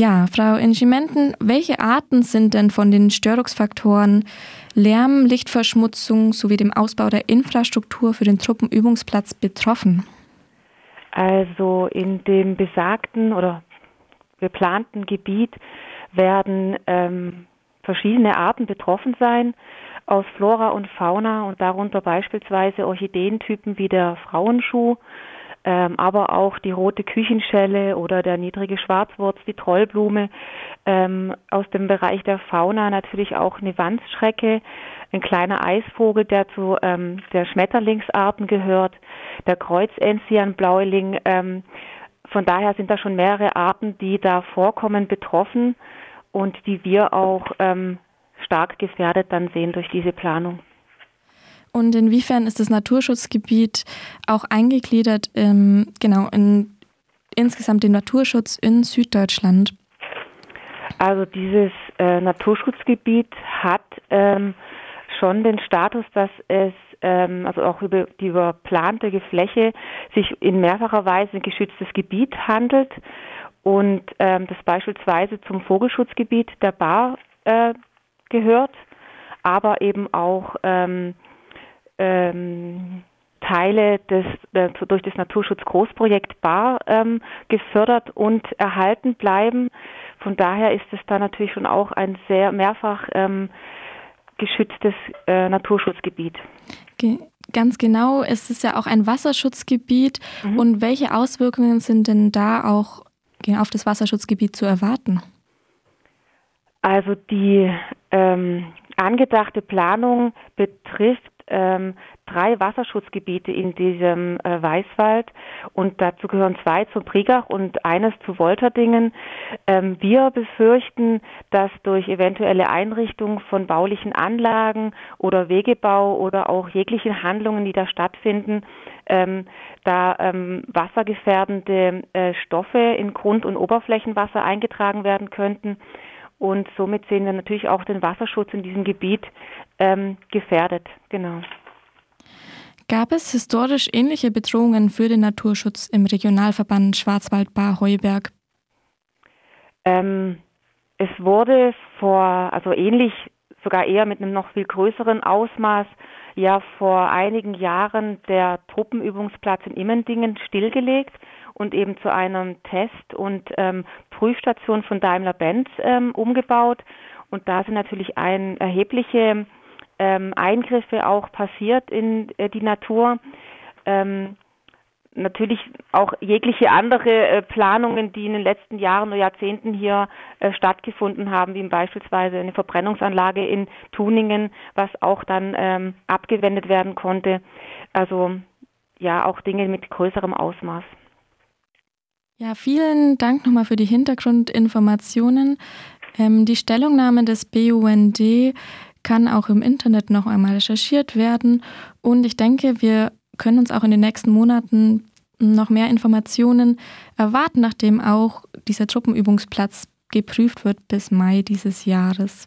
Ja, Frau Ingimenten, welche Arten sind denn von den Störungsfaktoren Lärm, Lichtverschmutzung sowie dem Ausbau der Infrastruktur für den Truppenübungsplatz betroffen? Also in dem besagten oder geplanten Gebiet werden ähm, verschiedene Arten betroffen sein aus Flora und Fauna und darunter beispielsweise Orchideentypen wie der Frauenschuh, ähm, aber auch die rote Küchenschelle oder der niedrige Schwarzwurz, die Trollblume. Ähm, aus dem Bereich der Fauna natürlich auch eine Wandschrecke, ein kleiner Eisvogel, der zu ähm, der Schmetterlingsarten gehört, der Kreuzenzian-Bläuling. Ähm, von daher sind da schon mehrere Arten, die da vorkommen, betroffen und die wir auch ähm, stark gefährdet dann sehen durch diese Planung. Und inwiefern ist das Naturschutzgebiet auch eingegliedert im, genau, in insgesamt den Naturschutz in Süddeutschland? Also dieses äh, Naturschutzgebiet hat ähm, schon den Status, dass es ähm, also auch über die überplante Fläche sich in mehrfacher Weise ein geschütztes Gebiet handelt und ähm, das beispielsweise zum Vogelschutzgebiet der Bar äh, gehört, aber eben auch ähm, ähm, Teile des, äh, durch das Naturschutz-Großprojekt Bar ähm, gefördert und erhalten bleiben. Von daher ist es da natürlich schon auch ein sehr mehrfach ähm, geschütztes äh, Naturschutzgebiet. Ge ganz genau, es ist ja auch ein Wasserschutzgebiet. Mhm. Und welche Auswirkungen sind denn da auch auf das Wasserschutzgebiet zu erwarten? Also die ähm, angedachte Planung betrifft ähm, drei Wasserschutzgebiete in diesem äh, Weißwald und dazu gehören zwei zum Prigach und eines zu Wolterdingen. Ähm, wir befürchten, dass durch eventuelle Einrichtung von baulichen Anlagen oder Wegebau oder auch jeglichen Handlungen, die da stattfinden, ähm, da ähm, wassergefährdende äh, Stoffe in Grund- und Oberflächenwasser eingetragen werden könnten. Und somit sehen wir natürlich auch den Wasserschutz in diesem Gebiet ähm, gefährdet. Genau. Gab es historisch ähnliche Bedrohungen für den Naturschutz im Regionalverband Schwarzwald-Bar-Heuberg? Ähm, es wurde vor, also ähnlich, sogar eher mit einem noch viel größeren Ausmaß, ja vor einigen Jahren der Truppenübungsplatz in Immendingen stillgelegt und eben zu einem Test- und ähm, Prüfstation von Daimler-Benz ähm, umgebaut. Und da sind natürlich ein, erhebliche ähm, Eingriffe auch passiert in äh, die Natur. Ähm, natürlich auch jegliche andere äh, Planungen, die in den letzten Jahren oder Jahrzehnten hier äh, stattgefunden haben, wie beispielsweise eine Verbrennungsanlage in Tuningen, was auch dann ähm, abgewendet werden konnte. Also ja, auch Dinge mit größerem Ausmaß. Ja, vielen Dank nochmal für die Hintergrundinformationen. Ähm, die Stellungnahme des BUND kann auch im Internet noch einmal recherchiert werden. Und ich denke, wir können uns auch in den nächsten Monaten noch mehr Informationen erwarten, nachdem auch dieser Truppenübungsplatz geprüft wird bis Mai dieses Jahres.